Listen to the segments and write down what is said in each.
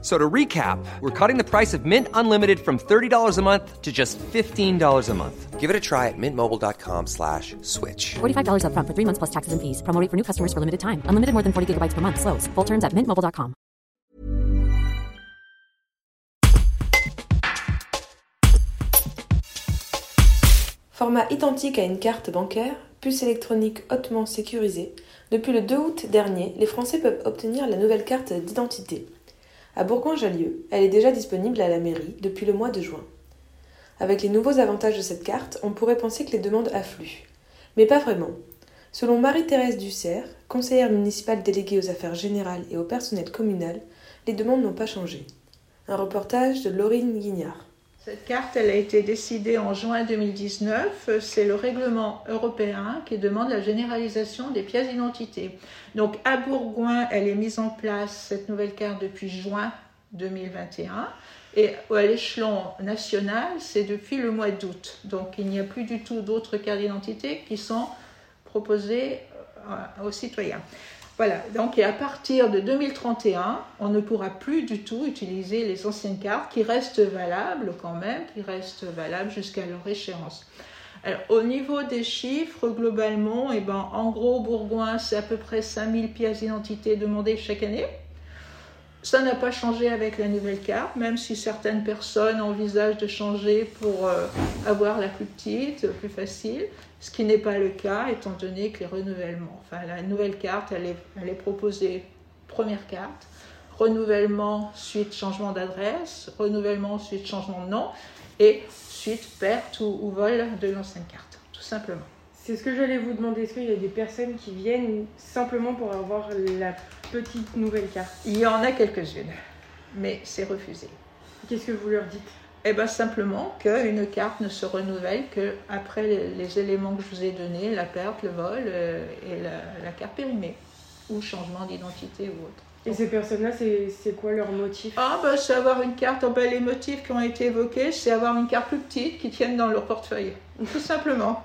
So to recap, we're cutting the price of Mint Unlimited from $30 a month to just $15 a month. Give it a try at mintmobile.com slash switch. $45 upfront for three months plus taxes and fees. Promo rate for new customers for limited time. Unlimited more than 40 gigabytes per month. Slows. Full terms at mintmobile.com. Format identique à une carte bancaire, puce électronique hautement sécurisée, depuis le 2 août dernier, les Français peuvent obtenir la nouvelle carte d'identité. À Bourgoin-Jallieu, elle est déjà disponible à la mairie depuis le mois de juin. Avec les nouveaux avantages de cette carte, on pourrait penser que les demandes affluent. Mais pas vraiment. Selon Marie-Thérèse Dussert, conseillère municipale déléguée aux affaires générales et au personnel communal, les demandes n'ont pas changé. Un reportage de Laurine Guignard. Cette carte, a été décidée en juin 2019. C'est le règlement européen qui demande la généralisation des pièces d'identité. Donc à Bourgoin, elle est mise en place, cette nouvelle carte, depuis juin 2021. Et à l'échelon national, c'est depuis le mois d'août. Donc il n'y a plus du tout d'autres cartes d'identité qui sont proposées euh, aux citoyens. Voilà, donc à partir de 2031, on ne pourra plus du tout utiliser les anciennes cartes qui restent valables quand même, qui restent valables jusqu'à leur échéance. Au niveau des chiffres, globalement, eh ben, en gros, Bourgoin, c'est à peu près 5000 pièces d'identité demandées chaque année. Ça n'a pas changé avec la nouvelle carte, même si certaines personnes envisagent de changer pour euh, avoir la plus petite, plus facile, ce qui n'est pas le cas étant donné que les renouvellements, enfin la nouvelle carte, elle est, proposée première carte, renouvellement suite changement d'adresse, renouvellement suite changement de nom et suite perte ou vol de l'ancienne carte, tout simplement. C'est ce que j'allais vous demander. Est-ce qu'il y a des personnes qui viennent simplement pour avoir la petite nouvelle carte? Il y en a quelques-unes, mais c'est refusé. Qu'est-ce que vous leur dites? Eh bien simplement qu'une carte ne se renouvelle qu'après les, les, éléments que je vous ai donnés, la perte, le vol euh, et la, la, carte périmée, ou changement d'identité ou autre. Et ces personnes-là, c'est quoi leur motif? Ah ben c'est avoir une carte, oh, ben, les motifs qui ont été évoqués, c'est avoir une carte plus petite qui tienne dans leur portefeuille, tout simplement.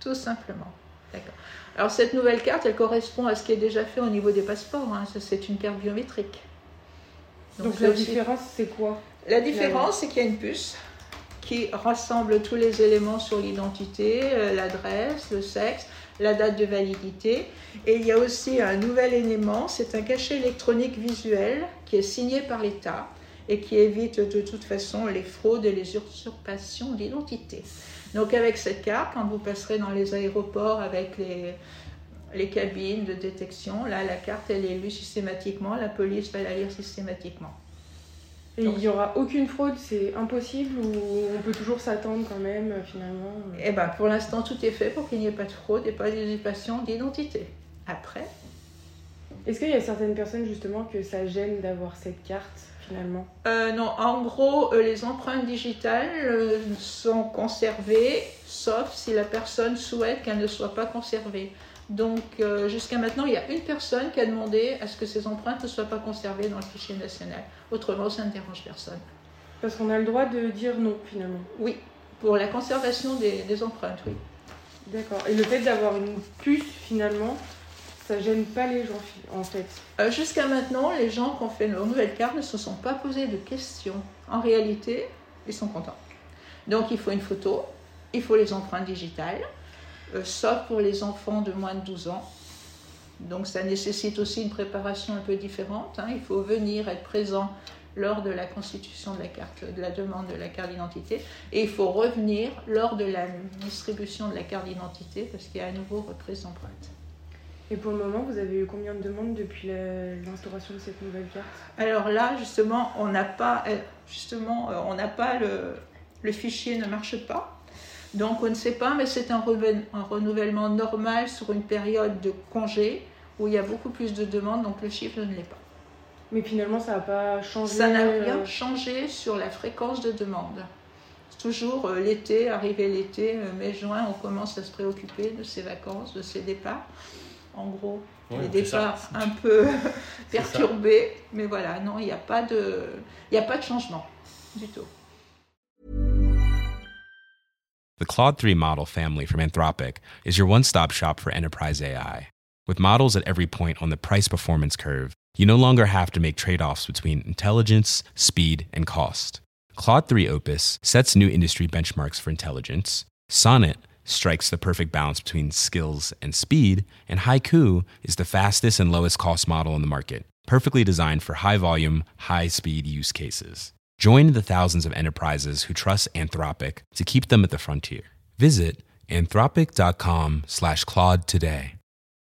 Tout simplement. D'accord. Alors cette nouvelle carte, elle correspond à ce qui est déjà fait au niveau des passeports. Hein. C'est une carte biométrique. Donc, Donc la aussi... différence, c'est quoi? La différence, c'est qu'il y a une puce qui rassemble tous les éléments sur l'identité, euh, l'adresse, le sexe, la date de validité. Et il y a aussi un nouvel élément, c'est un cachet électronique visuel qui est signé par l'État et qui évite de toute façon les fraudes et les usurpations d'identité. Donc avec cette carte, quand vous passerez dans les aéroports avec les, les cabines de détection, là la carte elle est lue systématiquement, la police va la lire systématiquement. Et il n'y aura aucune fraude, c'est impossible ou on peut toujours s'attendre quand même finalement Eh bien pour l'instant tout est fait pour qu'il n'y ait pas de fraude et pas d'usurpation d'identité. Après Est-ce qu'il y a certaines personnes justement que ça gêne d'avoir cette carte finalement? Euh, Non, en gros, euh, les empreintes digitales euh, sont conservées, sauf si la personne souhaite qu'elles ne soient pas conservées. Donc, jusqu'à maintenant, il y a une personne qui a demandé à ce que ces empreintes ne soient pas conservées dans le fichier national. Autrement, ça ne dérange personne. Parce qu'on a le droit de dire non, finalement Oui, pour la conservation des, des empreintes, oui. D'accord. Et le fait d'avoir une puce, finalement, ça gêne pas les gens en fait euh, Jusqu'à maintenant, les gens qui ont fait leur nouvelle carte ne se sont pas posés de questions. En réalité, ils sont contents. Donc il faut une photo, il faut les empreintes digitales, euh, sauf pour les enfants de moins de 12 ans. Donc ça nécessite aussi une préparation un peu différente. Hein. Il faut venir être présent lors de la constitution de la carte, de la demande de la carte d'identité, et il faut revenir lors de la distribution de la carte d'identité parce qu'il y a à nouveau reprise d'empreintes. Et pour le moment, vous avez eu combien de demandes depuis l'instauration de cette nouvelle carte? Alors là, justement, on n'a pas, justement, on n'a pas le, le fichier ne marche pas. Donc on ne sait pas, mais c'est un, un, renouvellement normal sur une période de congé où il y a beaucoup plus de demandes, donc le chiffre ne l'est pas. Mais finalement, ça n'a pas changé Ça n'a rien changé sur la fréquence de demande. Toujours euh, l'été, arrivé l'été, euh, mai-juin, on commence à se préoccuper de ses vacances, de ses départs en gros. Ouais, les c'est ça. départs un peu perturbés, mais voilà, non, il n'y a pas de, il a pas de changement du tout. The Claude 3 model family from Anthropic is your one stop shop for enterprise AI. With models at every point on the price performance curve, you no longer have to make trade offs between intelligence, speed, and cost. Claude 3 Opus sets new industry benchmarks for intelligence. Sonnet strikes the perfect balance between skills and speed. And Haiku is the fastest and lowest cost model in the market, perfectly designed for high volume, high speed use cases. Join the thousands of enterprises who trust Anthropic to keep them at the frontier. Visit anthropic.com slash Claude today.